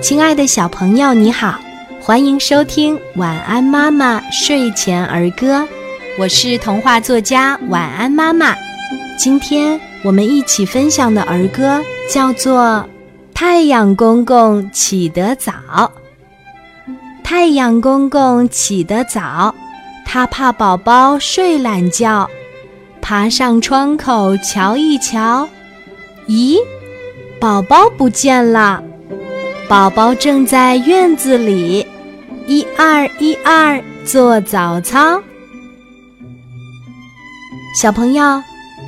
亲爱的小朋友，你好，欢迎收听《晚安妈妈睡前儿歌》，我是童话作家晚安妈妈。今天我们一起分享的儿歌叫做《太阳公公起得早》。太阳公公起得早，他怕宝宝睡懒觉，爬上窗口瞧一瞧，咦，宝宝不见了。宝宝正在院子里，一二一二做早操。小朋友，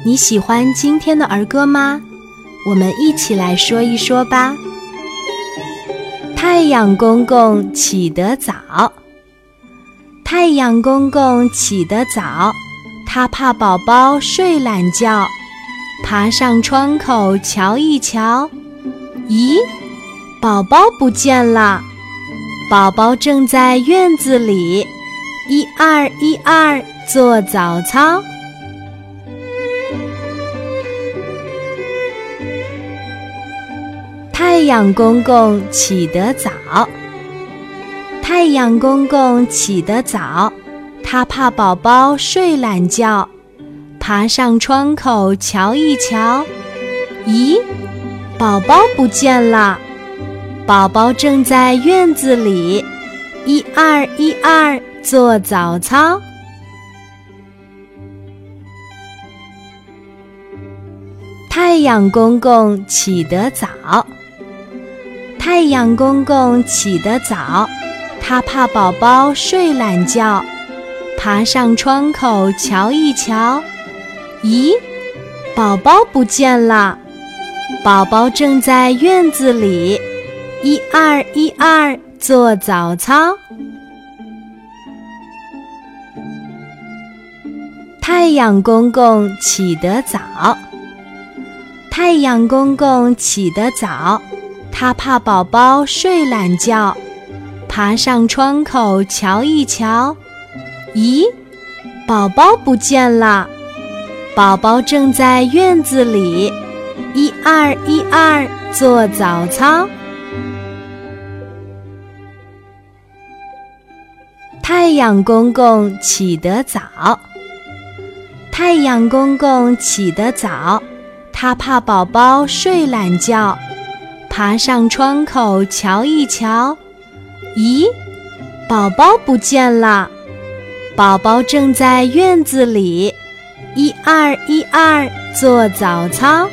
你喜欢今天的儿歌吗？我们一起来说一说吧。太阳公公起得早，太阳公公起得早，他怕宝宝睡懒觉，爬上窗口瞧一瞧，咦？宝宝不见了，宝宝正在院子里，一二一二做早操。太阳公公起得早，太阳公公起得早，他怕宝宝睡懒觉，爬上窗口瞧一瞧，咦，宝宝不见了。宝宝正在院子里，一二一二做早操。太阳公公起得早，太阳公公起得早，他怕宝宝睡懒觉，爬上窗口瞧一瞧，咦，宝宝不见了。宝宝正在院子里。一二一二做早操。太阳公公起得早，太阳公公起得早，他怕宝宝睡懒觉，爬上窗口瞧一瞧，咦，宝宝不见了。宝宝正在院子里，一二一二做早操。太阳公公起得早，太阳公公起得早，他怕宝宝睡懒觉，爬上窗口瞧一瞧，咦，宝宝不见了。宝宝正在院子里，一二一二做早操。